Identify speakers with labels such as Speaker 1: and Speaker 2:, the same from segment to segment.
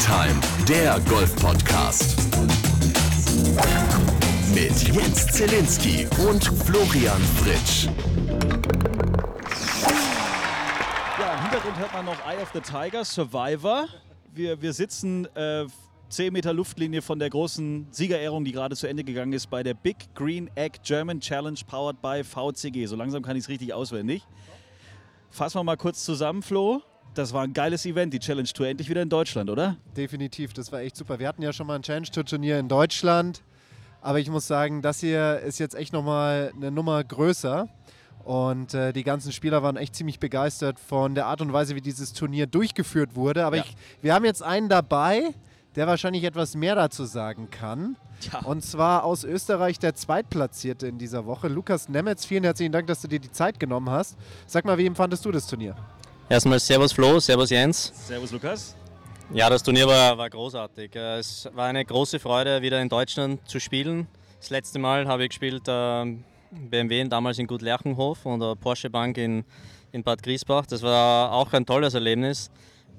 Speaker 1: Time, der Golf-Podcast. Mit Jens Zelinski und Florian Fritsch.
Speaker 2: Ja, im Hintergrund hört man noch Eye of the Tiger, Survivor. Wir, wir sitzen äh, 10 Meter Luftlinie von der großen Siegerehrung, die gerade zu Ende gegangen ist, bei der Big Green Egg German Challenge powered by VCG. So langsam kann ich es richtig auswendig. Fassen wir mal kurz zusammen, Flo. Das war ein geiles Event, die Challenge Tour. Endlich wieder in Deutschland, oder?
Speaker 3: Definitiv, das war echt super. Wir hatten ja schon mal ein Challenge Tour Turnier in Deutschland, aber ich muss sagen, das hier ist jetzt echt nochmal eine Nummer größer. Und äh, die ganzen Spieler waren echt ziemlich begeistert von der Art und Weise, wie dieses Turnier durchgeführt wurde. Aber
Speaker 2: Ja.
Speaker 3: ich, wir haben jetzt einen dabei, der wahrscheinlich etwas mehr dazu sagen kann.
Speaker 2: Ja.
Speaker 3: Und zwar aus Österreich der Zweitplatzierte in dieser Woche, Lukas Nemetz. Vielen herzlichen Dank, dass du dir die Zeit genommen hast. Sag mal, wie empfandest du das Turnier?
Speaker 4: Erstmal Servus Flo, Servus Jens.
Speaker 2: Servus, Lukas.
Speaker 4: Ja, das Turnier war, war großartig. Äh, Es war eine große Freude, wieder in Deutschland zu spielen. Das letzte Mal habe ich gespielt äh, BMW damals in Gut Lerchenhof und der Porsche Bank in, in Bad Griesbach. Das war auch ein tolles Erlebnis.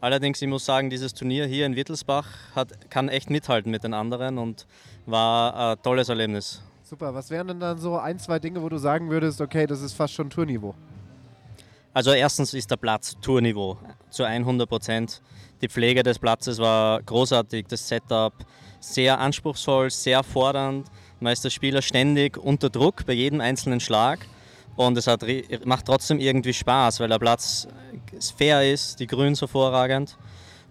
Speaker 4: Allerdings, ich muss sagen, dieses Turnier hier in Wittelsbach hat, kann echt mithalten mit den anderen und war ein tolles Erlebnis.
Speaker 3: Super, was wären denn dann so ein, zwei Dinge, wo du sagen würdest, okay, das ist fast schon Tourniveau?
Speaker 4: Also erstens ist der Platz Tourniveau zu 100 Prozent. Die Pflege des Platzes war großartig, das Setup sehr anspruchsvoll, sehr fordernd. Man ist der Spieler ständig unter Druck bei jedem einzelnen Schlag und es hat, macht trotzdem irgendwie Spaß, weil der Platz fair ist, die Grüns hervorragend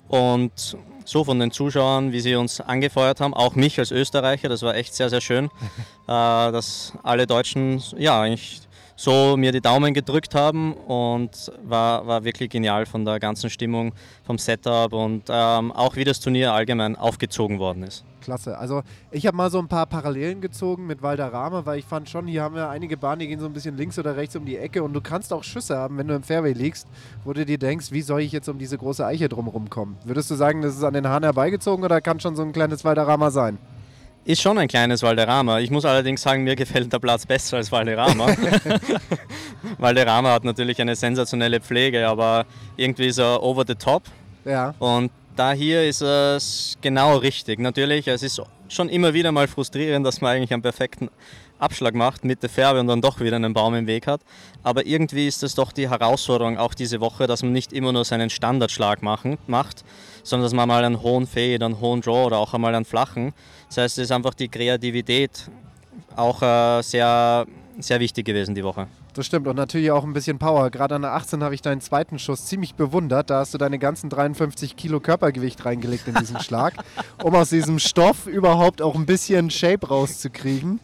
Speaker 4: und so von den Zuschauern, wie sie uns angefeuert haben, auch mich als Österreicher, das war echt sehr, sehr schön, äh, dass alle Deutschen ja eigentlich so mir die Daumen gedrückt haben und war, war wirklich genial von der ganzen Stimmung, vom Setup und ähm, auch wie das Turnier allgemein aufgezogen worden ist.
Speaker 3: Klasse. Also ich habe mal so ein paar Parallelen gezogen mit Valderrama, weil ich fand schon, hier haben wir einige Bahnen, die gehen so ein bisschen links oder rechts um die Ecke und du kannst auch Schüsse haben, wenn du im Fairway liegst, wo du dir denkst, wie soll ich jetzt um diese große Eiche drumherum kommen? Würdest du sagen, das ist an den Haaren herbeigezogen oder kann schon so ein kleines Valderrama sein?
Speaker 4: Ist schon ein kleines Valderrama. Ich muss allerdings sagen, mir gefällt der Platz besser als Valderrama. Valderrama hat natürlich eine sensationelle Pflege, aber irgendwie ist er over the top.
Speaker 3: Ja.
Speaker 4: Und da hier ist es genau richtig. Natürlich, es ist schon immer wieder mal frustrierend, dass man eigentlich einen perfekten Abschlag macht mit der Färbe und dann doch wieder einen Baum im Weg hat. Aber irgendwie ist es doch die Herausforderung auch diese Woche, dass man nicht immer nur seinen Standardschlag machen, macht, sondern dass man mal einen hohen Fade, einen hohen Draw oder auch einmal einen flachen. Das heißt, es ist einfach die Kreativität auch äh, sehr, sehr wichtig gewesen die Woche.
Speaker 3: Das stimmt und natürlich auch ein bisschen Power. Gerade an der 18 habe ich deinen zweiten Schuss ziemlich bewundert. Da hast du deine ganzen 53 Kilo Körpergewicht reingelegt in diesen Schlag, um aus diesem Stoff überhaupt auch ein bisschen Shape rauszukriegen.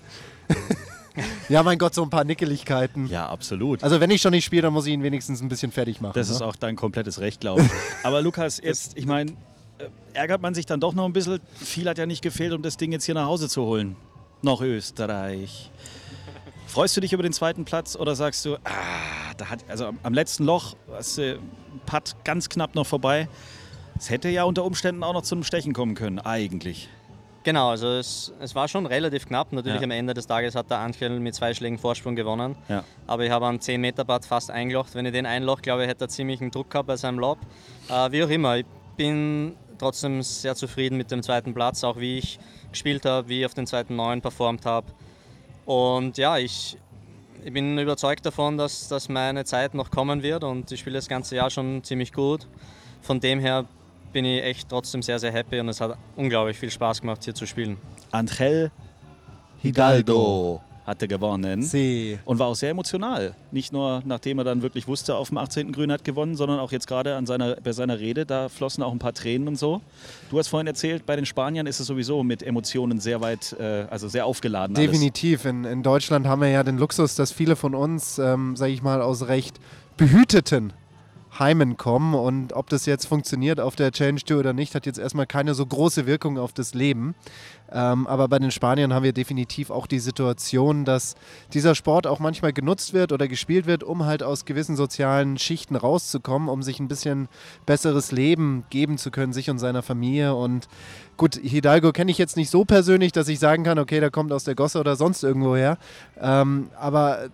Speaker 3: Ja, mein Gott, so ein paar Nickeligkeiten.
Speaker 2: Ja, absolut.
Speaker 3: Also wenn ich schon nicht spiele, dann muss ich ihn wenigstens ein bisschen fertig machen.
Speaker 2: Das ist
Speaker 3: ne?
Speaker 2: auch dein komplettes Recht, glaube ich. Aber Lukas, jetzt, ich meine, äh, ärgert man sich dann doch noch ein bisschen. Viel hat ja nicht gefehlt, um das Ding jetzt hier nach Hause zu holen. Noch Österreich. Freust du dich über den zweiten Platz oder sagst du, ah, da hat, also am, am letzten Loch, hast du Putt ganz knapp noch vorbei. Es hätte ja unter Umständen auch noch zum Stechen kommen können, eigentlich.
Speaker 4: Genau, also es, es war schon relativ knapp. Natürlich
Speaker 2: Ja.
Speaker 4: am Ende des Tages hat der Angel mit zwei Schlägen Vorsprung gewonnen.
Speaker 2: Ja.
Speaker 4: Aber ich habe einen 10 Meter Putt fast eingelocht. Wenn ich den einloch, glaube ich, hätte er ziemlich einen Druck gehabt bei seinem Lob. Äh, wie auch immer, ich bin trotzdem sehr zufrieden mit dem zweiten Platz, auch wie ich gespielt habe, wie ich auf den zweiten Neun performt habe. Und ja, ich, ich bin überzeugt davon, dass, dass meine Zeit noch kommen wird und ich spiele das ganze Jahr schon ziemlich gut. Von dem her bin ich echt trotzdem sehr, sehr happy und es hat unglaublich viel Spaß gemacht, hier zu spielen.
Speaker 2: Angel Hidalgo hatte gewonnen.
Speaker 3: See.
Speaker 2: Und war auch sehr emotional. Nicht nur, nachdem er dann wirklich wusste, auf dem 18. Grün hat gewonnen, sondern auch jetzt gerade an seiner, bei seiner Rede, da flossen auch ein paar Tränen und so. Du hast vorhin erzählt, bei den Spaniern ist es sowieso mit Emotionen sehr weit, äh, also sehr aufgeladen.
Speaker 3: Definitiv. In, in Deutschland haben wir ja den Luxus, dass viele von uns, ähm, sage ich mal, aus recht behüteten Heimen kommen. Und ob das jetzt funktioniert auf der Challenge Tour oder nicht, hat jetzt erstmal keine so große Wirkung auf das Leben. Ähm, aber bei den Spaniern haben wir definitiv auch die Situation, dass dieser Sport auch manchmal genutzt wird oder gespielt wird, um halt aus gewissen sozialen Schichten rauszukommen, um sich ein bisschen besseres Leben geben zu können, sich und seiner Familie. Und gut, Hidalgo kenne ich jetzt nicht so persönlich, dass ich sagen kann, okay, der kommt aus der Gosse oder sonst irgendwo her. Ähm, aber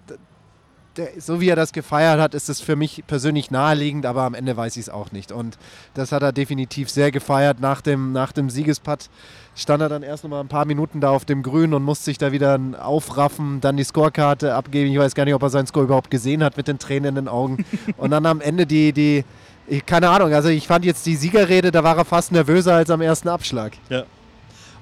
Speaker 3: der, so wie er das gefeiert hat, ist es für mich persönlich naheliegend, aber am Ende weiß ich es auch nicht. Und das hat er definitiv sehr gefeiert. Nach dem, nach dem Siegesputt stand er dann erst noch mal ein paar Minuten da auf dem Grün und musste sich da wieder aufraffen, dann die Scorekarte abgeben. Ich weiß gar nicht, ob er seinen Score überhaupt gesehen hat mit den Tränen in den Augen. Und dann am Ende die, die ich, keine Ahnung, also ich fand jetzt die Siegerrede, da war er fast nervöser als am ersten Abschlag.
Speaker 2: Ja.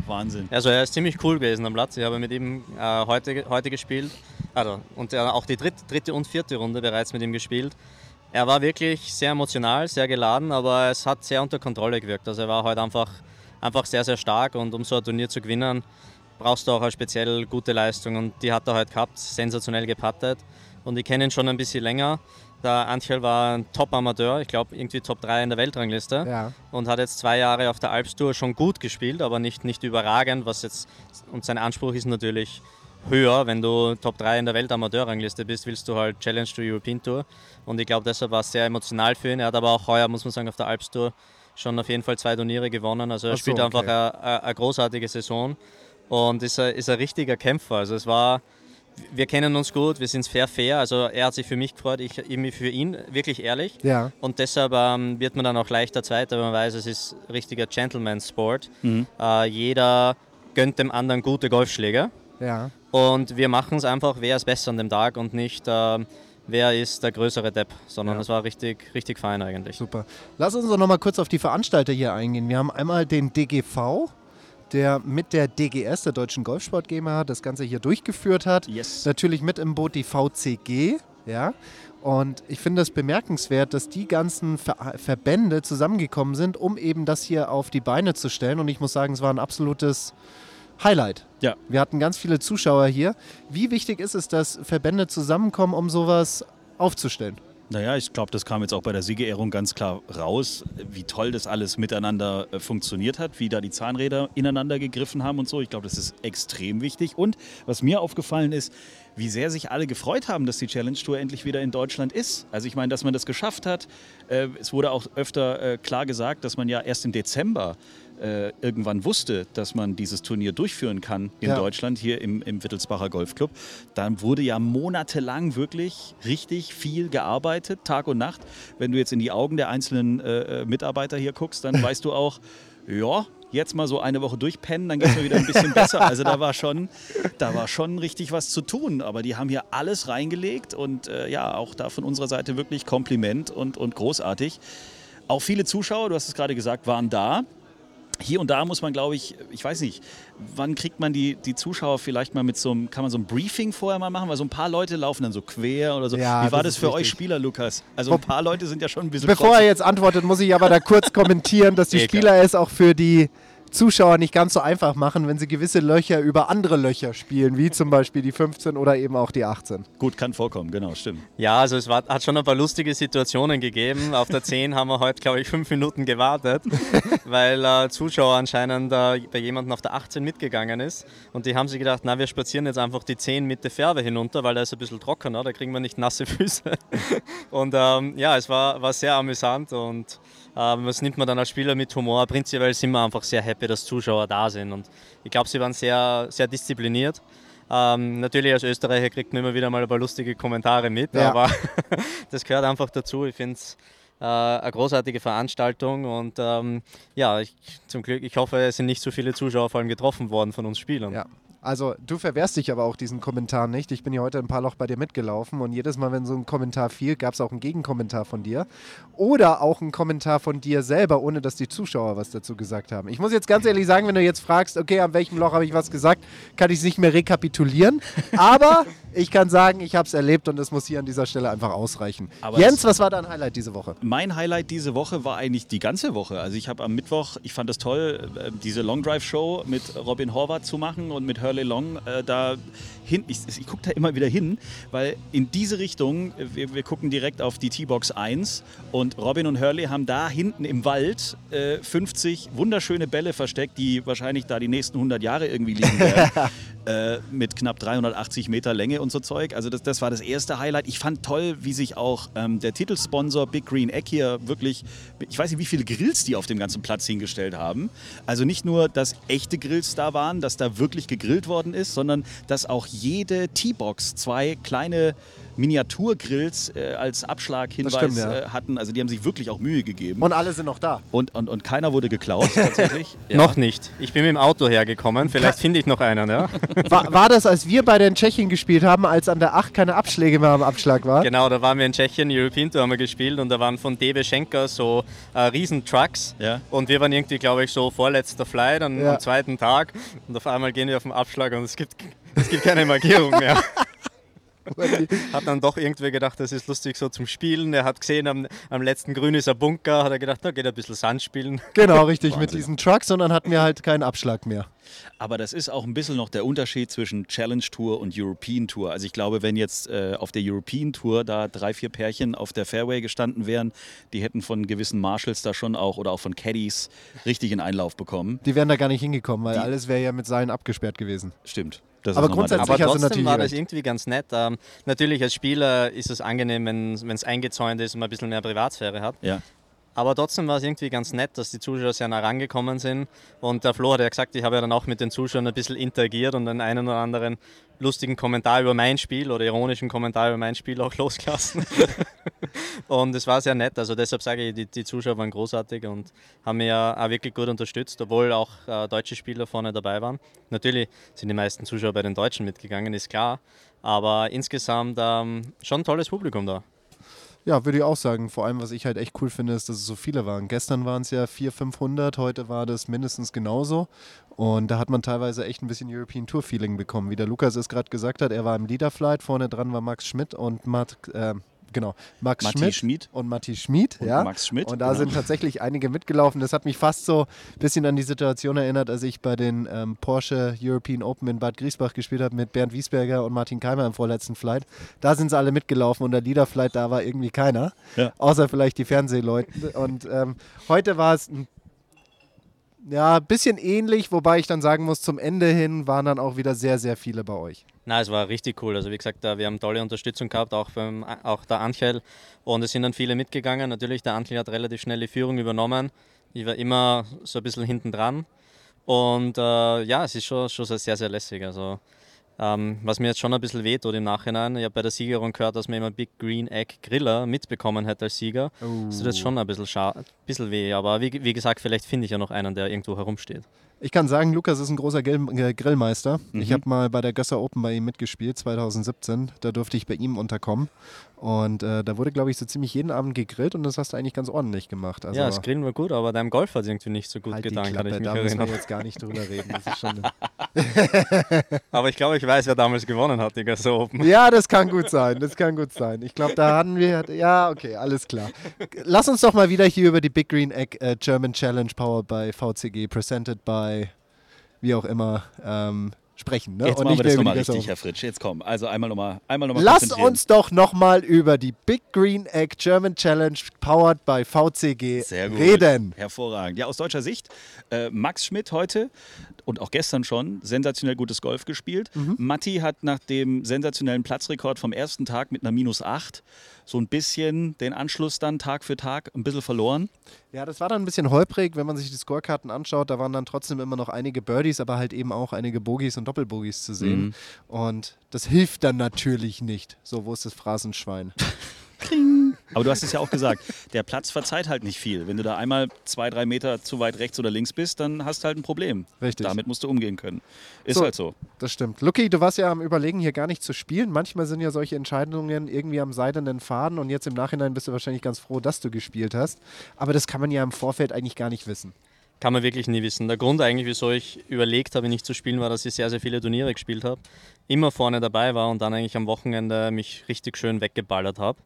Speaker 2: Wahnsinn.
Speaker 4: Also er ist ziemlich cool gewesen am Platz. Ich habe mit ihm äh, heute, heute gespielt. Also, und er, auch die dritte, dritte und vierte Runde bereits mit ihm gespielt. Er war wirklich sehr emotional, sehr geladen, aber es hat sehr unter Kontrolle gewirkt. Also er war heute einfach, einfach sehr, sehr stark und um so ein Turnier zu gewinnen, brauchst du auch eine speziell gute Leistung und die hat er heute gehabt, sensationell gepattet. Und ich kenne ihn schon ein bisschen länger. Der Anchel war ein Top-Amateur, ich glaube irgendwie Top 3 in der Weltrangliste
Speaker 3: Ja.
Speaker 4: und hat jetzt zwei Jahre auf der Alpstour schon gut gespielt, aber nicht, nicht überragend, was jetzt und sein Anspruch ist natürlich höher, wenn du Top 3 in der Weltamateurrangliste bist, willst du halt Challenge to European Tour und ich glaube, deshalb war es sehr emotional für ihn. Er hat aber auch heuer, muss man sagen, auf der Alpstour schon auf jeden Fall zwei Turniere gewonnen, also er
Speaker 3: so,
Speaker 4: spielt
Speaker 3: okay.
Speaker 4: einfach eine, großartige Saison und ist ein, ist ein richtiger Kämpfer, also es war wir kennen uns gut, wir sind fair fair. Also er hat sich für mich gefreut, ich, ich mich für ihn, wirklich ehrlich.
Speaker 3: Ja.
Speaker 4: Und deshalb ähm, wird man dann auch leichter Zweiter, weil man weiß, es ist richtiger Gentleman-Sport. Äh, jeder gönnt dem anderen gute Golfschläge.
Speaker 3: Ja.
Speaker 4: Und wir machen es einfach, wer ist besser an dem Tag und nicht, ähm, wer ist der größere Depp, sondern
Speaker 3: Ja.
Speaker 4: es war richtig, richtig fein eigentlich.
Speaker 3: Super. Lass uns doch noch mal kurz auf die Veranstalter hier eingehen. Wir haben einmal den DGV, der mit der DGS, der Deutschen Golfsport GmbH, das Ganze hier durchgeführt hat.
Speaker 2: Yes.
Speaker 3: Natürlich mit im Boot die VCG, ja. Und ich finde es bemerkenswert, dass die ganzen Ver Verbände zusammengekommen sind, um eben das hier auf die Beine zu stellen. Und ich muss sagen, es war ein absolutes Highlight.
Speaker 2: Ja.
Speaker 3: Wir hatten ganz viele Zuschauer hier. Wie wichtig ist es, dass Verbände zusammenkommen, um sowas aufzustellen?
Speaker 2: Naja, ich glaube, das kam jetzt auch bei der Siegerehrung ganz klar raus, wie toll das alles miteinander äh, funktioniert hat, wie da die Zahnräder ineinander gegriffen haben und so. Ich glaube, das ist extrem wichtig. Und was mir aufgefallen ist, wie sehr sich alle gefreut haben, dass die Challenge Tour endlich wieder in Deutschland ist. Also ich meine, dass man das geschafft hat. Äh, es wurde auch öfter äh, klar gesagt, dass man ja erst im Dezember äh, irgendwann wusste, dass man dieses Turnier durchführen kann in
Speaker 3: Ja.
Speaker 2: Deutschland, hier im, im Wittelsbacher Golfclub. Dann wurde ja monatelang wirklich richtig viel gearbeitet, Tag und Nacht. Wenn du jetzt in die Augen der einzelnen äh, äh, Mitarbeiter hier guckst, dann weißt du auch, ja, jetzt mal so eine Woche durchpennen, dann geht es mir wieder ein bisschen besser. Also da war schon, da war schon richtig was zu tun. Aber die haben hier alles reingelegt und äh, ja, auch da von unserer Seite wirklich Kompliment und, und großartig. Auch viele Zuschauer, du hast es gerade gesagt, waren da. Hier und da muss man, glaube ich, ich weiß nicht, wann kriegt man die, die Zuschauer vielleicht mal mit so einem, kann man so ein Briefing vorher mal machen, weil so ein paar Leute laufen dann so quer oder so.
Speaker 3: Ja,
Speaker 2: Wie war
Speaker 3: das
Speaker 2: das für euch
Speaker 3: richtig.
Speaker 2: Spieler, Lukas? Also ein paar Leute sind ja schon ein bisschen
Speaker 3: Bevor er
Speaker 2: trotzig.
Speaker 3: jetzt antwortet, muss ich aber da kurz kommentieren, dass die. Spieler es auch für die Zuschauer nicht ganz so einfach machen, wenn sie gewisse Löcher über andere Löcher spielen, wie zum Beispiel die 15 oder eben auch die 18.
Speaker 2: Gut, kann vorkommen, genau, stimmt.
Speaker 4: Ja, also es war, hat schon ein paar lustige Situationen gegeben. Auf der 10 haben wir heute, glaube ich, fünf Minuten gewartet, weil äh, Zuschauer anscheinend äh, bei jemandem auf der 18 mitgegangen ist. Und die haben sich gedacht, na, wir spazieren jetzt einfach die 10 mit der Färbe hinunter, weil da ist ein bisschen trockener, da kriegen wir nicht nasse Füße. Und ähm, ja, es war, war sehr amüsant und ähm, das nimmt man dann als Spieler mit Humor. Prinzipiell sind wir einfach sehr happy, dass Zuschauer da sind. Und ich glaube, sie waren sehr, sehr diszipliniert. Ähm, natürlich als Österreicher kriegt man immer wieder mal ein paar lustige Kommentare mit,
Speaker 3: Ja.
Speaker 4: aber das gehört einfach dazu. Ich finde es äh, eine großartige Veranstaltung und ähm, ja, ich, zum Glück, ich hoffe, es sind nicht so viele Zuschauer vor allem getroffen worden von uns Spielern.
Speaker 3: Ja. Also du verwehrst dich aber auch diesen Kommentar nicht. Ich bin ja heute ein paar Loch bei dir mitgelaufen und jedes Mal, wenn so ein Kommentar fiel, gab es auch einen Gegenkommentar von dir. Oder auch einen Kommentar von dir selber, ohne dass die Zuschauer was dazu gesagt haben. Ich muss jetzt ganz ehrlich sagen, wenn du jetzt fragst, okay, an welchem Loch habe ich was gesagt, kann ich es nicht mehr rekapitulieren. Aber ich kann sagen, ich habe es erlebt und es muss hier an dieser Stelle einfach ausreichen.
Speaker 2: Aber
Speaker 3: Jens, was war dein Highlight diese Woche?
Speaker 2: Mein Highlight diese Woche war eigentlich die ganze Woche. Also ich habe am Mittwoch, ich fand es toll, äh, diese Long Drive Show mit Robin Horvath zu machen und mit Hurley Long äh, da hin. Ich, ich gucke da immer wieder hin, weil in diese Richtung, äh, wir, wir gucken direkt auf die T-Box 1 und Robin und Hurley haben da hinten im Wald äh, 50 wunderschöne Bälle versteckt, die wahrscheinlich da die nächsten 100 Jahre irgendwie liegen werden. äh, mit knapp 380 Meter Länge und so Zeug. Also das, das war das erste Highlight. Ich fand toll, wie sich auch ähm, der Titelsponsor Big Green Egg hier wirklich, ich weiß nicht, wie viele Grills die auf dem ganzen Platz hingestellt haben. Also nicht nur, dass echte Grills da waren, dass da wirklich gegrillt worden ist, sondern dass auch jede T-Box zwei kleine Miniaturgrills äh, als Abschlaghinweis
Speaker 3: stimmt, ja.
Speaker 2: äh, hatten. Also die haben sich wirklich auch Mühe gegeben.
Speaker 3: Und alle sind noch da.
Speaker 2: Und, und, und keiner wurde geklaut, tatsächlich.
Speaker 4: Noch nicht. Ich bin mit dem Auto hergekommen. Vielleicht finde ich noch einen, ja.
Speaker 3: War, war das, als wir beide in Tschechien gespielt haben, als an der 8 keine Abschläge mehr am Abschlag war?
Speaker 4: Genau, da waren wir in Tschechien, European Tour haben wir gespielt und da waren von DB Schenker so äh, Riesentrucks.
Speaker 2: Ja.
Speaker 4: Und wir waren irgendwie, glaube ich, so vorletzter Flight an,
Speaker 3: Ja.
Speaker 4: am zweiten Tag. Und auf einmal gehen wir auf den Abschlag und es gibt, es gibt keine Markierung mehr. Hat dann doch irgendwie gedacht, das ist lustig so zum Spielen. Er hat gesehen, am, am letzten Grün ist ein Bunker, hat er gedacht, da geht er ein bisschen Sand spielen.
Speaker 3: Genau, richtig, mit diesen Trucks und dann hatten wir halt keinen Abschlag mehr.
Speaker 2: Aber das ist auch ein bisschen noch der Unterschied zwischen Challenge Tour und European Tour. Also ich glaube, wenn jetzt äh, auf der European Tour da drei, vier Pärchen auf der Fairway gestanden wären, die hätten von gewissen Marshalls da schon auch oder auch von Caddies richtig in Einlauf bekommen.
Speaker 3: Die wären da gar nicht hingekommen, weil
Speaker 2: Die-
Speaker 3: alles wäre ja mit Seilen abgesperrt gewesen.
Speaker 2: Stimmt. Das
Speaker 3: Aber grundsätzlich-
Speaker 4: Aber trotzdem
Speaker 3: natürlich
Speaker 4: war das irgendwie ganz nett. Ähm, natürlich als Spieler ist es angenehm, wenn es eingezäunt ist und man ein bisschen mehr Privatsphäre hat.
Speaker 2: Ja.
Speaker 4: Aber trotzdem war es irgendwie ganz nett, dass die Zuschauer sehr nah rangekommen sind. Und der Flo hat ja gesagt, ich habe ja dann auch mit den Zuschauern ein bisschen interagiert und den einen oder anderen lustigen Kommentar über mein Spiel oder ironischen Kommentar über mein Spiel auch losgelassen. und es war sehr nett. Also deshalb sage ich, die, die Zuschauer waren großartig und haben mir ja auch wirklich gut unterstützt, obwohl auch äh, deutsche Spieler vorne dabei waren. Natürlich sind die meisten Zuschauer bei den Deutschen mitgegangen, ist klar. Aber insgesamt ähm, schon ein tolles Publikum da.
Speaker 3: Ja, würde ich auch sagen. Vor allem, was ich halt echt cool finde, ist, dass es so viele waren. Gestern waren es ja 400, 500, heute war das mindestens genauso. Und da hat man teilweise echt ein bisschen European Tour Feeling bekommen. Wie der Lukas es gerade gesagt hat, er war im Leaderflight, vorne dran war Max Schmidt und Matt, äh, genau, Max
Speaker 2: Matti
Speaker 3: Schmidt,
Speaker 2: Schmid.
Speaker 3: und Matti Schmid.
Speaker 2: Und
Speaker 3: ja.
Speaker 2: Max Schmidt,
Speaker 3: Und da
Speaker 2: genau.
Speaker 3: sind tatsächlich einige mitgelaufen. Das hat mich fast so ein bisschen an die Situation erinnert, als ich bei den ähm, Porsche European Open in Bad Griesbach gespielt habe mit Bernd Wiesberger und Martin Keimer im vorletzten Flight. Da sind sie alle mitgelaufen und der Leaderflight, da war irgendwie keiner.
Speaker 2: Ja.
Speaker 3: Außer vielleicht die Fernsehleute. Und ähm, heute war es ein ja, ein bisschen ähnlich, wobei ich dann sagen muss, zum Ende hin waren dann auch wieder sehr, sehr viele bei euch.
Speaker 4: Na, es war richtig cool. Also wie gesagt, wir haben tolle Unterstützung gehabt, auch, beim, auch der Anchel. Und es sind dann viele mitgegangen. Natürlich, der Anchel hat relativ schnell die Führung übernommen. Ich war immer so ein bisschen hinten dran. Und äh, ja, es ist schon, schon sehr, sehr lässig. Also was mir jetzt schon ein bisschen wehtut im Nachhinein, ich habe bei der Siegerung gehört, dass man immer Big Green Egg Griller mitbekommen hätte als Sieger. Das tut jetzt schon ein bisschen, bisschen weh. Aber wie, wie gesagt, vielleicht finde ich ja noch einen, der irgendwo herumsteht.
Speaker 3: Ich kann sagen, Lukas ist ein großer Grill Grillmeister. Ich habe mal bei der Gösser Open bei ihm mitgespielt, 2017. Da durfte ich bei ihm unterkommen. Und äh, da wurde, glaube ich, so ziemlich jeden Abend gegrillt und das hast du eigentlich ganz ordentlich gemacht. Also,
Speaker 4: ja, das Grillen war gut, aber deinem Golf hat es irgendwie nicht so gut
Speaker 3: halt
Speaker 4: getan, kann ich mich
Speaker 3: da müssen wir
Speaker 4: erinnern.
Speaker 3: jetzt gar nicht drüber reden. Das ist schon
Speaker 4: Aber ich glaube, ich weiß, wer damals gewonnen hat, die Gösser Open.
Speaker 3: ja, das kann gut sein. Das kann gut sein. Ich glaube, da hatten wir. Ja, okay, alles klar. Lass uns doch mal wieder hier über die Big Green Egg äh, German Challenge powered by VCG, presented by wie auch immer, ähm, sprechen. Ne?
Speaker 2: Jetzt
Speaker 3: Und
Speaker 2: machen wir das nochmal richtig. Herr Fritsch. Jetzt komm, also einmal nochmal einmal noch mal
Speaker 3: uns doch nochmal über die Big Green Egg German Challenge powered by VCG
Speaker 2: Sehr gut.
Speaker 3: reden.
Speaker 2: Hervorragend. Ja, aus deutscher Sicht, äh, Max Schmidt heute und auch gestern schon sensationell gutes Golf gespielt.
Speaker 3: Mhm.
Speaker 2: Matti hat nach dem sensationellen Platzrekord vom ersten Tag mit einer Minus 8 so ein bisschen den Anschluss dann Tag für Tag ein bisschen verloren.
Speaker 3: Ja, das war dann ein bisschen holprig, wenn man sich die Scorekarten anschaut. Da waren dann trotzdem immer noch einige Birdies, aber halt eben auch einige Bogies und Doppelbogies zu sehen.
Speaker 2: Mhm.
Speaker 3: Und das hilft dann natürlich nicht. So, wo ist das Phrasenschwein?
Speaker 2: Aber du hast es ja auch gesagt, der Platz verzeiht halt nicht viel. Wenn du da einmal zwei, drei Meter zu weit rechts oder links bist, dann hast du halt ein Problem.
Speaker 3: Richtig.
Speaker 2: Damit musst du umgehen können. Ist
Speaker 3: So.
Speaker 2: halt so.
Speaker 3: Das stimmt. Lucky, du warst ja am Überlegen, hier gar nicht zu spielen. Manchmal sind ja solche Entscheidungen irgendwie am seidenen Faden und jetzt im Nachhinein bist du wahrscheinlich ganz froh, dass du gespielt hast. Aber das kann man ja im Vorfeld eigentlich gar nicht wissen.
Speaker 4: Kann man wirklich nie wissen. Der Grund eigentlich, wieso ich überlegt habe, nicht zu spielen, war, dass ich sehr, sehr viele Turniere gespielt habe. Immer vorne dabei war und dann eigentlich am Wochenende mich richtig schön weggeballert habe,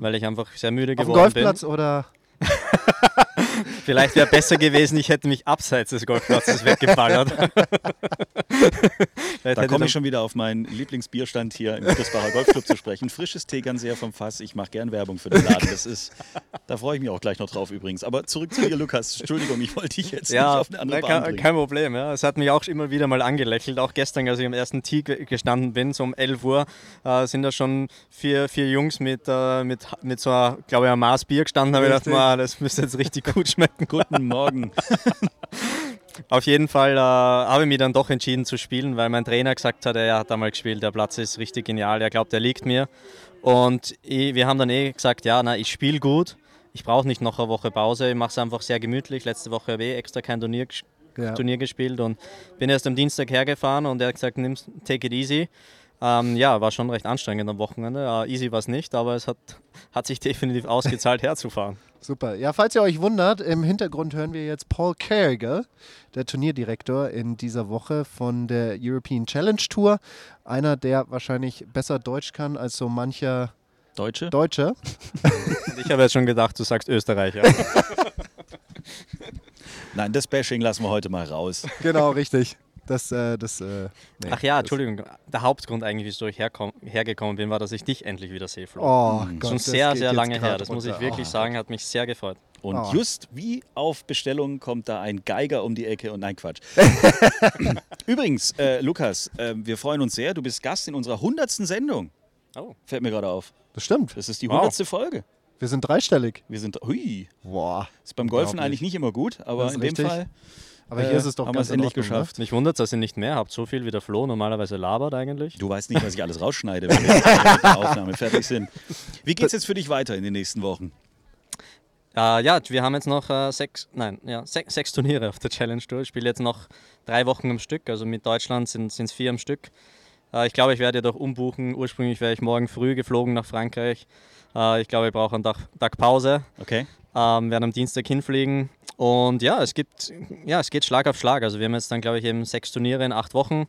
Speaker 4: weil ich einfach sehr müde
Speaker 3: Auf dem
Speaker 4: geworden bin.
Speaker 3: Golfplatz oder
Speaker 4: Vielleicht wäre besser gewesen, ich hätte mich abseits des Golfplatzes weggeballert.
Speaker 2: Da komme ich schon wieder auf meinen Lieblingsbierstand hier im Kürsbacher Golfclub zu sprechen. Frisches Tegernseher vom Fass. Ich mache gern Werbung für den Laden. Das ist, da freue ich mich auch gleich noch drauf übrigens. Aber zurück zu dir, Lukas. Entschuldigung, ich wollte dich jetzt nicht
Speaker 4: Ja,
Speaker 2: auf eine andere
Speaker 4: na,
Speaker 2: Bahn
Speaker 4: kein,
Speaker 2: bringen.
Speaker 4: kein Problem. Ja. Es hat mich auch immer wieder mal angelächelt. Auch gestern, als ich am ersten Tee ge- gestanden bin, so um 11 Uhr, äh, sind da schon vier, vier Jungs mit, äh, mit, mit so, einer, glaube ich, einem Maß Bier gestanden. Da habe ich gedacht,
Speaker 3: Richtig.
Speaker 4: "Ma, das müsste jetzt richtig gut schmecken.
Speaker 2: Guten Morgen.
Speaker 4: Auf jeden Fall äh, habe ich mich dann doch entschieden zu spielen, weil mein Trainer gesagt hat, er hat einmal gespielt, der Platz ist richtig genial, er glaubt, er liegt mir. Und ich, wir haben dann eh gesagt, ja, na, ich spiele gut. Ich brauche nicht noch eine Woche Pause. Ich mache es einfach sehr gemütlich. Letzte Woche habe ich eh extra kein Turnier,
Speaker 3: Ja.
Speaker 4: Turnier gespielt und bin erst am Dienstag hergefahren und er hat gesagt, nimm take it easy. Ähm, ja, war schon recht anstrengend am Wochenende. Äh, easy war es nicht, aber es hat, hat sich definitiv ausgezahlt, herzufahren.
Speaker 3: Super. Ja, falls ihr euch wundert, im Hintergrund hören wir jetzt Paul Carriger, der Turnierdirektor in dieser Woche von der European Challenge Tour. Einer, der wahrscheinlich besser Deutsch kann als so mancher
Speaker 2: Deutsche?
Speaker 3: Deutscher.
Speaker 4: Und ich habe jetzt schon gedacht, du sagst Österreicher.
Speaker 2: Nein, das Bashing lassen wir heute mal raus.
Speaker 3: Genau, richtig. Das, äh, das, äh, nee,
Speaker 4: Ach ja,
Speaker 3: das-
Speaker 4: Entschuldigung. Der Hauptgrund eigentlich, wieso ich herkomm, hergekommen bin, war, dass ich dich endlich wieder sehe, Flo.
Speaker 3: Oh, Gott,
Speaker 4: schon
Speaker 3: das
Speaker 4: sehr, sehr lange her. Das muss ich
Speaker 3: runter.
Speaker 4: wirklich
Speaker 3: Oh.
Speaker 4: sagen, hat mich sehr gefreut.
Speaker 2: Und
Speaker 3: Oh.
Speaker 2: just wie auf Bestellung kommt da ein Geiger um die Ecke und nein, Quatsch. Übrigens, äh, Lukas, äh, wir freuen uns sehr. Du bist Gast in unserer 100. Sendung.
Speaker 4: Oh.
Speaker 2: Fällt mir gerade auf.
Speaker 3: Das stimmt.
Speaker 2: Das ist die
Speaker 4: Wow.
Speaker 2: 100. Folge.
Speaker 3: Wir sind dreistellig.
Speaker 2: Wir sind, hui,
Speaker 3: Boah.
Speaker 2: ist beim Golfen eigentlich nicht immer gut, aber in dem
Speaker 3: richtig.
Speaker 2: Fall
Speaker 3: Aber
Speaker 2: äh,
Speaker 3: hier ist es doch
Speaker 2: haben
Speaker 3: ganz
Speaker 2: es endlich
Speaker 3: Ordnung, ne?
Speaker 2: geschafft.
Speaker 4: Mich wundert, dass ihr nicht mehr habt. So viel wie der Flo normalerweise labert eigentlich.
Speaker 2: Du weißt nicht, was ich alles rausschneide, wenn wir jetzt mit der Aufnahme fertig sind. Wie geht's jetzt für dich weiter in den nächsten Wochen?
Speaker 4: Äh, ja, wir haben jetzt noch äh, sechs, nein, ja, sechs, sechs Turniere auf der Challenge Tour. Ich spiele jetzt noch drei Wochen am Stück. Also mit Deutschland sind es vier am Stück. Äh, ich glaube, ich werde jedoch umbuchen. Ursprünglich wäre ich morgen früh geflogen nach Frankreich. Äh, ich glaube, ich brauche einen Tag, Tag Pause.
Speaker 2: Okay?
Speaker 4: Ähm, werden am Dienstag hinfliegen. Und ja, es gibt, ja, es geht Schlag auf Schlag. Also wir haben jetzt dann, glaube ich, eben sechs Turniere in acht Wochen. Äh,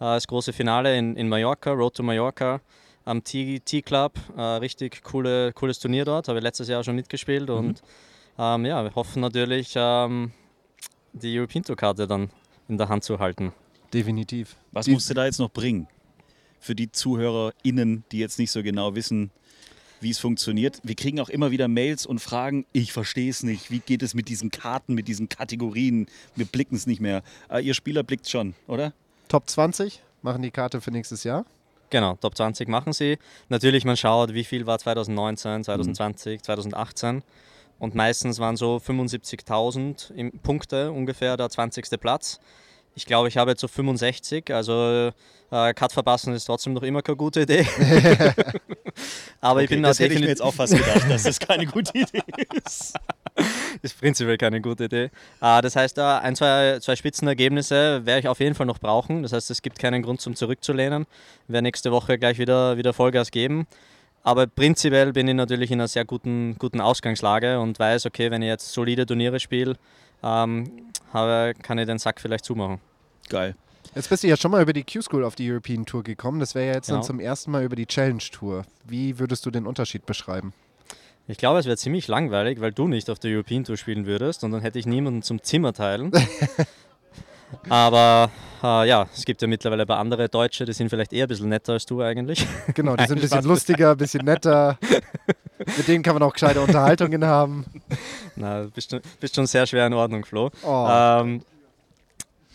Speaker 4: das große Finale in, in Mallorca, Road to Mallorca am T- T-Club. Äh, richtig coole, cooles Turnier dort, habe ich letztes Jahr schon mitgespielt. Und ähm, ja, wir hoffen natürlich, ähm, die European Tour Karte dann in der Hand zu halten.
Speaker 3: Definitiv.
Speaker 2: Was
Speaker 3: Die-
Speaker 2: musst du da jetzt noch bringen? Für die ZuhörerInnen, die jetzt nicht so genau wissen, wie es funktioniert. Wir kriegen auch immer wieder Mails und Fragen, ich verstehe es nicht. Wie geht es mit diesen Karten, mit diesen Kategorien? Wir blicken es nicht mehr. Aber ihr Spieler blickt schon, oder?
Speaker 3: Top 20 machen die Karte für nächstes Jahr.
Speaker 4: Genau, Top 20 machen sie. Natürlich, man schaut, wie viel war 2019, 2020, 2018. Und meistens waren so 75.000 im- Punkte ungefähr der 20. Platz. Ich glaube, ich habe jetzt so 65, also äh, Cut verpassen ist trotzdem noch immer keine gute Idee. Aber ich bin da
Speaker 2: das hätte ich mir jetzt auch fast gedacht, dass das keine gute Idee ist.
Speaker 4: ist prinzipiell keine gute Idee. Äh, das heißt, äh, ein, zwei, zwei Spitzenergebnisse werde ich auf jeden Fall noch brauchen. Das heißt, es gibt keinen Grund zum Zurückzulehnen. Ich werde nächste Woche gleich wieder, wieder Vollgas geben. Aber prinzipiell bin ich natürlich in einer sehr guten, guten Ausgangslage und weiß, okay, wenn ich jetzt solide Turniere spiele, ähm, habe, kann ich den Sack vielleicht zumachen.
Speaker 2: Geil.
Speaker 3: Jetzt bist du ja schon mal über die Q-School auf die European Tour gekommen. Das wäre ja jetzt dann
Speaker 4: Genau.
Speaker 3: zum ersten Mal über die Challenge Tour. Wie würdest du den Unterschied beschreiben?
Speaker 4: Ich glaube, es wäre ziemlich langweilig, weil du nicht auf der European Tour spielen würdest und dann hätte ich niemanden zum Zimmer teilen. Aber äh, ja, es gibt ja mittlerweile ein paar andere Deutsche, die sind vielleicht eher ein bisschen netter als du eigentlich.
Speaker 3: Genau, die sind ein bisschen lustiger, ein bisschen netter. Mit denen kann man auch gescheite Unterhaltungen haben.
Speaker 4: Na, du bist schon, bist schon sehr schwer in Ordnung, Flo.
Speaker 3: Oh.
Speaker 4: Ähm,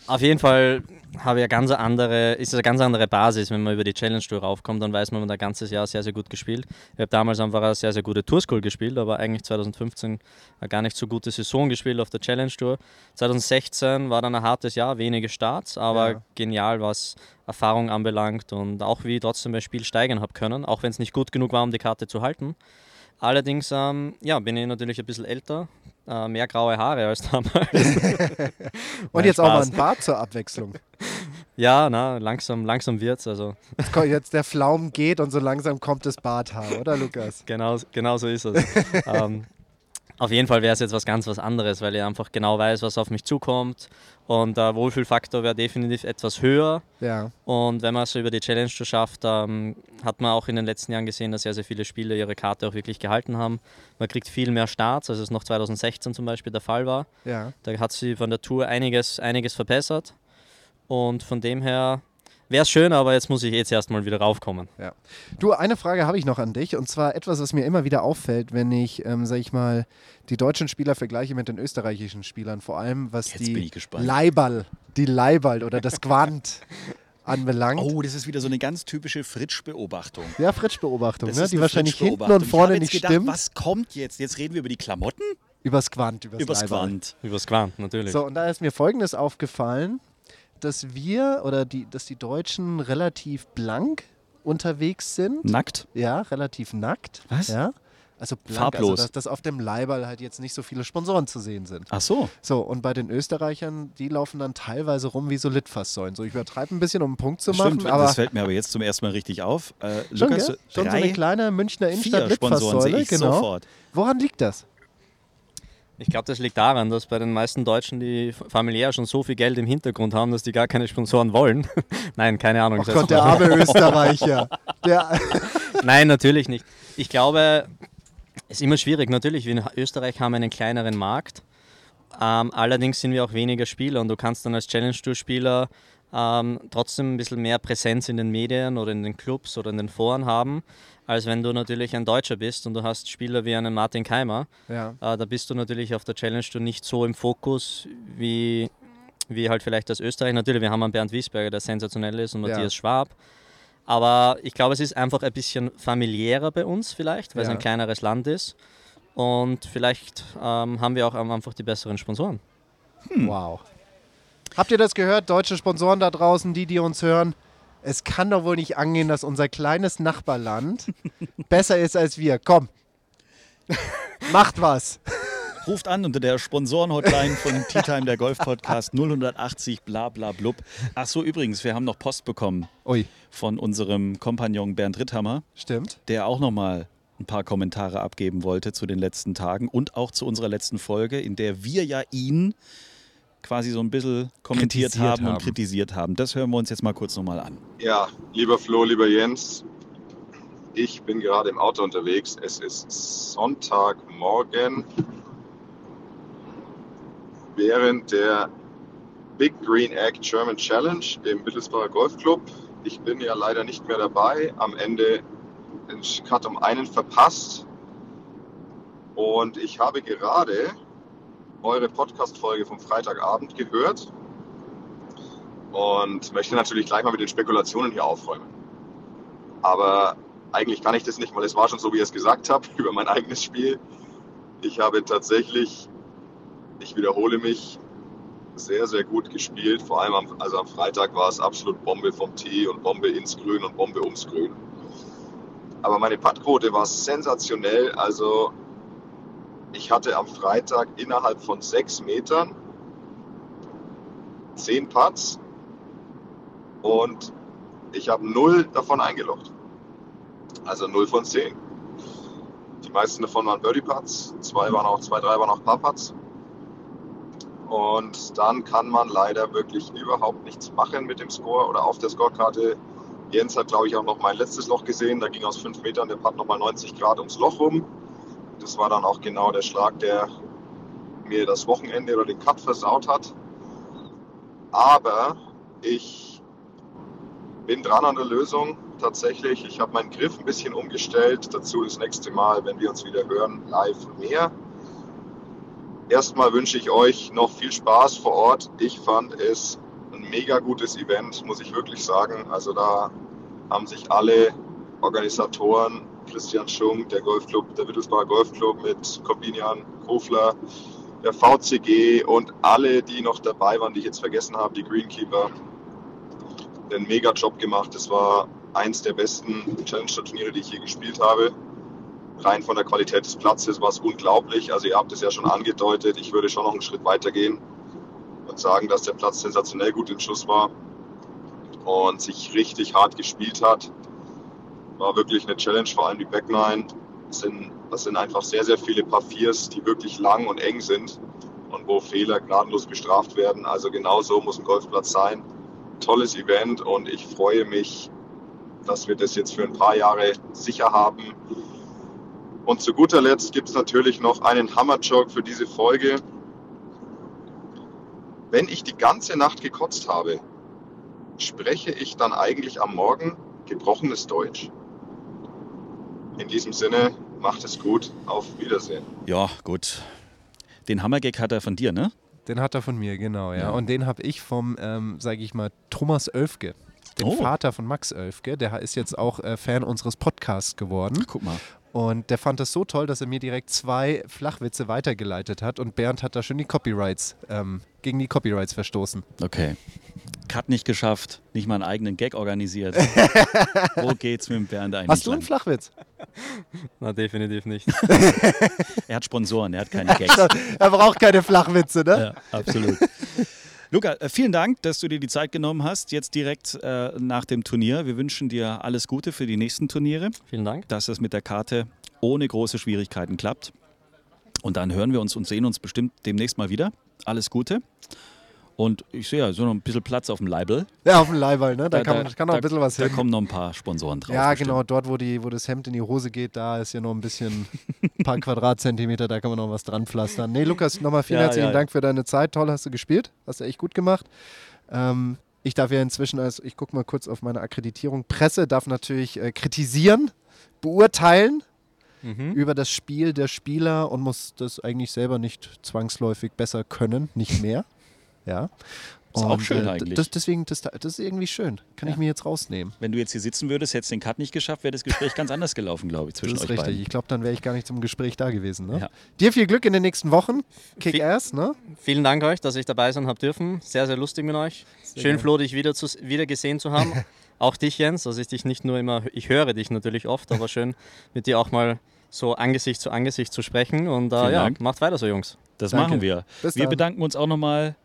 Speaker 4: auf jeden Fall habe ich eine ganz andere, ist es eine ganz andere Basis, wenn man über die Challenge Tour raufkommt, dann weiß man, man hat ein ganzes Jahr sehr, sehr gut gespielt. Ich habe damals einfach eine sehr, sehr gute Tour School gespielt, aber eigentlich 2015 eine gar nicht so gute Saison gespielt auf der Challenge Tour. 2016 war dann ein hartes Jahr, wenige Starts, aber
Speaker 3: Ja.
Speaker 4: genial, was Erfahrung anbelangt und auch wie ich trotzdem das Spiel steigern habe können, auch wenn es nicht gut genug war, um die Karte zu halten. Allerdings ähm, ja, bin ich natürlich ein bisschen älter, äh, mehr graue Haare als damals.
Speaker 3: Und jetzt auch mal
Speaker 4: Spaß.
Speaker 3: ein Bart zur Abwechslung.
Speaker 4: Ja, na, langsam, langsam wird's. Also
Speaker 3: Jetzt kommt- Jetzt der Flaum geht und so langsam kommt das Barthaar, oder Lukas?
Speaker 4: genau, genau so ist es. ähm, auf jeden Fall wäre es jetzt was ganz was anderes, weil ich einfach genau weiß, was auf mich zukommt. Und der Wohlfühlfaktor wäre definitiv etwas höher.
Speaker 3: Ja.
Speaker 4: Und wenn man es so über die Challenge schafft, ähm, hat man auch in den letzten Jahren gesehen, dass sehr, sehr viele Spieler ihre Karte auch wirklich gehalten haben. Man kriegt viel mehr Starts, als es noch 2016 zum Beispiel der Fall war.
Speaker 3: Ja.
Speaker 4: Da hat sie von der Tour einiges, einiges verbessert. Und von dem her wäre es schön, aber jetzt muss ich jetzt erstmal wieder raufkommen.
Speaker 3: Du, eine Frage habe ich noch an dich und zwar etwas, was mir immer wieder auffällt, wenn ich, ähm, sag ich mal, die deutschen Spieler vergleiche mit den österreichischen Spielern, vor allem was
Speaker 2: Jetzt
Speaker 3: die. Leiball, die Leiball oder das Quant anbelangt.
Speaker 2: Oh, das ist wieder so eine ganz typische Fritsch-Beobachtung.
Speaker 3: Ja, Fritsch-Beobachtung,
Speaker 2: Das
Speaker 3: ne?
Speaker 2: ist
Speaker 3: die wahrscheinlich hinten
Speaker 2: Fritsch-Beobachtung.
Speaker 3: und vorne nicht
Speaker 2: jetzt gedacht,
Speaker 3: stimmt.
Speaker 2: Was kommt jetzt? Jetzt reden wir über die Klamotten?
Speaker 3: Übers Quant, übers,
Speaker 2: Übers
Speaker 3: Leiball.
Speaker 2: Quant.
Speaker 4: Übers Quant, natürlich.
Speaker 3: So, und da ist mir Folgendes aufgefallen, dass wir oder die, dass die Deutschen relativ blank unterwegs sind.
Speaker 2: Nackt?
Speaker 3: Ja, relativ nackt.
Speaker 2: Was?
Speaker 3: Ja. Also blank,
Speaker 2: Farblos.
Speaker 3: Also dass, dass auf dem Leiberl halt jetzt nicht so viele Sponsoren zu sehen sind.
Speaker 2: Ach so.
Speaker 3: So, und bei den Österreichern, die laufen dann teilweise rum wie so Litfaßsäulen. So, ich übertreibe ein bisschen, um einen Punkt zu machen,
Speaker 2: Stimmt,
Speaker 3: aber
Speaker 2: das fällt mir aber jetzt zum ersten Mal richtig auf. Äh,
Speaker 3: schon,
Speaker 2: Lukas,
Speaker 3: schon so
Speaker 2: drei,
Speaker 3: eine kleine Münchner Innenstadt Litfaßsäule, genau.
Speaker 2: sofort.
Speaker 3: Woran liegt das?
Speaker 4: Ich glaube, das liegt daran, dass bei den meisten Deutschen die familiär schon so viel Geld im Hintergrund haben, dass die gar keine Sponsoren wollen. Nein, keine Ahnung.
Speaker 3: Oh Gott, der arme Österreicher. Der,
Speaker 4: Nein, natürlich nicht. Ich glaube, es ist immer schwierig. Natürlich, wir in Österreich haben einen kleineren Markt. Ähm, allerdings sind wir auch weniger Spieler und du kannst dann als Challenge Tour Spieler ähm, trotzdem ein bisschen mehr Präsenz in den Medien oder in den Clubs oder in den Foren haben, als wenn du natürlich ein Deutscher bist und du hast Spieler wie einen Martin Keimer.
Speaker 3: ja.
Speaker 4: Äh, da bist du natürlich auf der Challenge Tour nicht so im Fokus wie, wie halt vielleicht aus Österreich. Natürlich, wir haben einen Bernd Wiesberger, der sensationell ist und
Speaker 3: Ja.
Speaker 4: Matthias Schwab. Aber ich glaube, es ist einfach ein bisschen familiärer bei uns vielleicht, weil es
Speaker 3: Ja.
Speaker 4: ein kleineres Land ist. Und vielleicht ähm, haben wir auch einfach die besseren Sponsoren.
Speaker 3: Wow. Habt ihr das gehört, deutsche Sponsoren da draußen, die, die uns hören? Es kann doch wohl nicht angehen, dass unser kleines Nachbarland besser ist als wir. Komm. Macht was.
Speaker 2: Ruft an unter der Sponsoren-Hotline von Tea Time, der Golf-Podcast 080 bla bla blub. Ach so, übrigens, wir haben noch Post bekommen
Speaker 3: Ui,
Speaker 2: von unserem Kompagnon Bernd Ritthammer,
Speaker 3: stimmt.
Speaker 2: der auch nochmal ein paar Kommentare abgeben wollte zu den letzten Tagen und auch zu unserer letzten Folge, in der wir ja ihn quasi so ein bisschen kommentiert
Speaker 3: Kritisiert
Speaker 2: haben, und
Speaker 3: haben.
Speaker 2: kritisiert haben. Das hören wir uns jetzt mal kurz nochmal an.
Speaker 5: Ja, lieber Flo, lieber Jens, ich bin gerade im Auto unterwegs. Es ist Sonntagmorgen während der Big Green Egg German Challenge im Mittelsbacher Golfclub. Ich bin ja leider nicht mehr dabei. Am Ende den Cut um einen verpasst. Und ich habe gerade eure Podcast-Folge vom Freitagabend gehört und möchte natürlich gleich mal mit den Spekulationen hier aufräumen. Aber eigentlich kann ich das nicht, weil es war schon so, wie ich es gesagt habe, über mein eigenes Spiel. Ich habe tatsächlich, ich wiederhole mich, sehr, sehr gut gespielt. Vor allem am, also am Freitag war es absolut Bombe vom Tee und Bombe ins Grün und Bombe ums Grün. Aber meine Puttquote war sensationell. Also ich hatte am Freitag innerhalb von sechs Metern zehn Putts und ich habe null davon eingeloggt. Also null von zehn. Die meisten davon waren Birdie Putts, zwei waren auch, zwei, drei waren auch Par Putts. Und dann kann man leider wirklich überhaupt nichts machen mit dem Score oder auf der Scorekarte. Jens hat, glaube ich, auch noch mein letztes Loch gesehen. Da ging aus fünf Metern der Putt nochmal 90 Grad ums Loch rum. Das war dann auch genau der Schlag, der mir das Wochenende oder den Cut versaut hat. Aber ich bin dran an der Lösung tatsächlich. Ich habe meinen Griff ein bisschen umgestellt. Dazu das nächste Mal, wenn wir uns wieder hören, live mehr. Erstmal wünsche ich euch noch viel Spaß vor Ort. Ich fand es ein mega gutes Event, muss ich wirklich sagen. Also da haben sich alle Organisatoren, Christian Schunk, der Golfclub, der Wittelsbacher Golfclub mit Corbinian Kofler, der VCG und alle, die noch dabei waren, die ich jetzt vergessen habe, die Greenkeeper, einen mega Job gemacht. Das war eins der besten Challenger-Turniere, die ich je gespielt habe. Rein von der Qualität des Platzes war es unglaublich. Also ihr habt es ja schon angedeutet. Ich würde schon noch einen Schritt weiter gehen und sagen, dass der Platz sensationell gut im Schuss war und sich richtig hart gespielt hat. War wirklich eine Challenge, vor allem die Back Nine. Das sind, das sind einfach sehr, sehr viele Par Viers, die wirklich lang und eng sind und wo Fehler gnadenlos bestraft werden. Also genau so muss ein Golfplatz sein. Tolles Event und ich freue mich, dass wir das jetzt für ein paar Jahre sicher haben. Und zu guter Letzt gibt es natürlich noch einen Hammer-Joke für diese Folge. Wenn ich die ganze Nacht gekotzt habe, spreche ich dann eigentlich am Morgen gebrochenes Deutsch. In diesem Sinne, macht es gut. Auf Wiedersehen.
Speaker 2: Ja, gut. Den Hammergag hat er von dir, ne?
Speaker 3: Den hat er von mir, genau, ja.
Speaker 2: Ja.
Speaker 3: Und den habe ich vom, ähm, sage ich mal, Thomas Oelfke, den
Speaker 2: Oh.
Speaker 3: Vater von Max Oelfke. Der ist jetzt auch äh, Fan unseres Podcasts geworden.
Speaker 2: Guck mal.
Speaker 3: Und der fand das so toll, dass er mir direkt zwei Flachwitze weitergeleitet hat. Und Bernd hat da schon die Copyrights, ähm, gegen die Copyrights verstoßen.
Speaker 2: Okay. Cut nicht geschafft, nicht mal einen eigenen Gag organisiert. Wo geht's mit dem Bernd eigentlich
Speaker 3: Hast du einen
Speaker 2: lang?
Speaker 3: Flachwitz?
Speaker 4: Na, definitiv nicht.
Speaker 2: Er hat Sponsoren, er hat keine Gags.
Speaker 3: er braucht keine Flachwitze, ne?
Speaker 2: Ja, absolut. Luca, äh, vielen Dank, dass du dir die Zeit genommen hast, jetzt direkt äh, nach dem Turnier. Wir wünschen dir alles Gute für die nächsten Turniere,
Speaker 4: Vielen Dank.
Speaker 2: dass es mit der Karte ohne große Schwierigkeiten klappt. Und dann hören wir uns und sehen uns bestimmt demnächst mal wieder. Alles Gute. Und ich sehe ja so noch ein bisschen Platz auf dem Label.
Speaker 3: Ja, auf dem Leihball, ne? Da, kann, man, kann noch ein bisschen was
Speaker 2: Da
Speaker 3: hin.
Speaker 2: kommen noch ein paar Sponsoren drauf.
Speaker 3: Ja,
Speaker 2: bestimmt.
Speaker 3: genau, dort, wo, die, wo das Hemd in die Hose geht, da ist ja noch ein bisschen, ein paar Quadratzentimeter, da kann man noch was dran pflastern. Nee, Lukas, nochmal vielen
Speaker 4: Ja,
Speaker 3: herzlichen
Speaker 4: ja,
Speaker 3: Dank für deine Zeit. Toll hast du gespielt, hast du echt gut gemacht. Ähm, ich darf ja inzwischen, als ich gucke mal kurz auf meine Akkreditierung, Presse darf natürlich äh, kritisieren, beurteilen
Speaker 4: Mhm.
Speaker 3: über das Spiel der Spieler und muss das eigentlich selber nicht zwangsläufig besser können, nicht mehr. Ja.
Speaker 2: Ist auch
Speaker 3: Und,
Speaker 2: schön
Speaker 3: äh,
Speaker 2: eigentlich.
Speaker 3: Das, deswegen, das, das ist irgendwie schön. Kann ich mir jetzt rausnehmen.
Speaker 2: Wenn du jetzt hier sitzen würdest, hättest du den Cut nicht geschafft, wäre das Gespräch ganz anders gelaufen, glaube ich, zwischen
Speaker 3: Das ist
Speaker 2: euch
Speaker 3: richtig.
Speaker 2: beiden.
Speaker 3: Ich glaube, dann wäre ich gar nicht zum Gespräch da gewesen. Ne?
Speaker 2: Ja.
Speaker 3: Dir viel Glück in den nächsten Wochen. Kick-Ass, ne?
Speaker 4: Vielen Dank euch, dass ich dabei sein habe dürfen. Sehr, sehr lustig mit euch. Schön,
Speaker 3: gerne.
Speaker 4: Flo, dich wieder, zu, wieder gesehen zu haben. auch dich, Jens. dass ich dich nicht nur immer, ich höre dich natürlich oft, aber schön mit dir auch mal so Angesicht zu Angesicht zu sprechen. Und äh, ja,
Speaker 2: Dank.
Speaker 4: macht weiter so, Jungs.
Speaker 2: Das
Speaker 3: Danke.
Speaker 2: machen wir.
Speaker 3: Bis
Speaker 2: wir
Speaker 3: dann.
Speaker 2: bedanken uns auch nochmal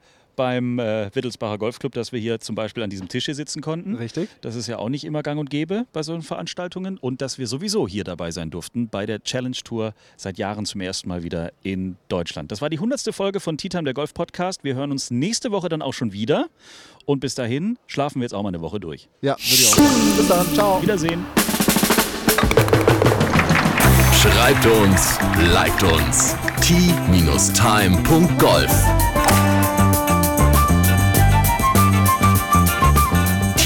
Speaker 2: beim äh, Wittelsbacher Golfclub, dass wir hier zum Beispiel an diesem Tisch hier sitzen konnten.
Speaker 3: Richtig.
Speaker 2: Das ist ja auch nicht immer gang und gäbe bei solchen Veranstaltungen. Und dass wir sowieso hier dabei sein durften bei der Challenge Tour seit Jahren zum ersten Mal wieder in Deutschland. Das war die 100. Folge von Tea Time, der Golf Podcast. Wir hören uns nächste Woche dann auch schon wieder. Und bis dahin schlafen wir jetzt auch mal eine Woche durch.
Speaker 3: Ja, würde ich auch. Bis dann. Ciao.
Speaker 2: Wiedersehen.
Speaker 1: Schreibt uns, liked uns. t-time.golf